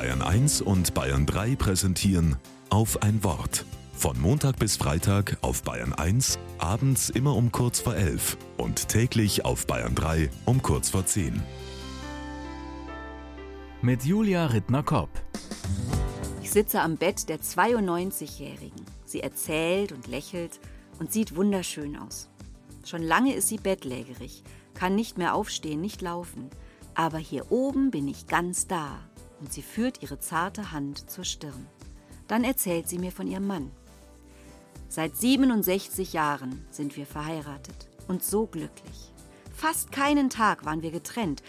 Bayern 1 und Bayern 3 präsentieren auf ein Wort. Von Montag bis Freitag auf Bayern 1, abends immer um kurz vor 11 und täglich auf Bayern 3 um kurz vor 10. Mit Julia Rittner-Kopp. Ich sitze am Bett der 92-Jährigen. Sie erzählt und lächelt und sieht wunderschön aus. Schon lange ist sie bettlägerig, kann nicht mehr aufstehen, nicht laufen. Aber hier oben bin ich ganz da. Und sie führt ihre zarte Hand zur Stirn. Dann erzählt sie mir von ihrem Mann. Seit 67 Jahren sind wir verheiratet und so glücklich. Fast keinen Tag waren wir getrennt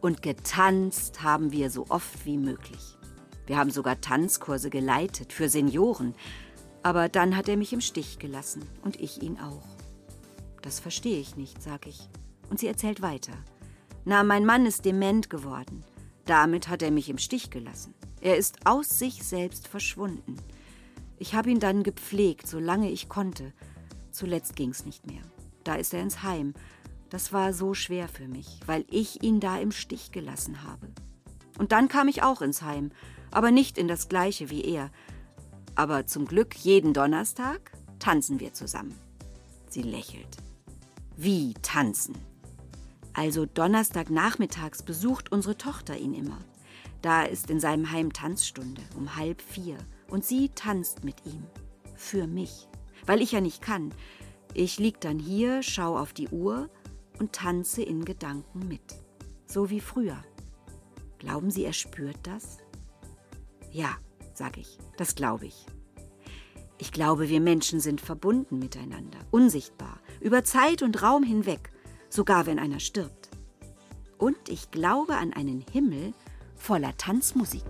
und getanzt haben wir so oft wie möglich. Wir haben sogar Tanzkurse geleitet für Senioren, aber dann hat er mich im Stich gelassen und ich ihn auch. Das verstehe ich nicht, sag ich. Und sie erzählt weiter. Na, mein Mann ist dement geworden. Damit hat er mich im Stich gelassen. Er ist aus sich selbst verschwunden. Ich habe ihn dann gepflegt, solange ich konnte. Zuletzt ging's nicht mehr. Da ist er ins Heim. Das war so schwer für mich, weil ich ihn da im Stich gelassen habe. Und dann kam ich auch ins Heim, aber nicht in das gleiche wie er. Aber zum Glück jeden Donnerstag tanzen wir zusammen. Sie lächelt. Wie tanzen? Also Donnerstagnachmittags besucht unsere Tochter ihn immer. Da ist in seinem Heim Tanzstunde um halb vier und sie tanzt mit ihm. Für mich. Weil ich ja nicht kann. Ich lieg dann hier, schau auf die Uhr und tanze in Gedanken mit. So wie früher. Glauben Sie, er spürt das? Ja, sag ich, das glaube ich. Ich glaube, wir Menschen sind verbunden miteinander, unsichtbar, über Zeit und Raum hinweg, sogar wenn einer stirbt. Und ich glaube an einen Himmel voller Tanzmusik.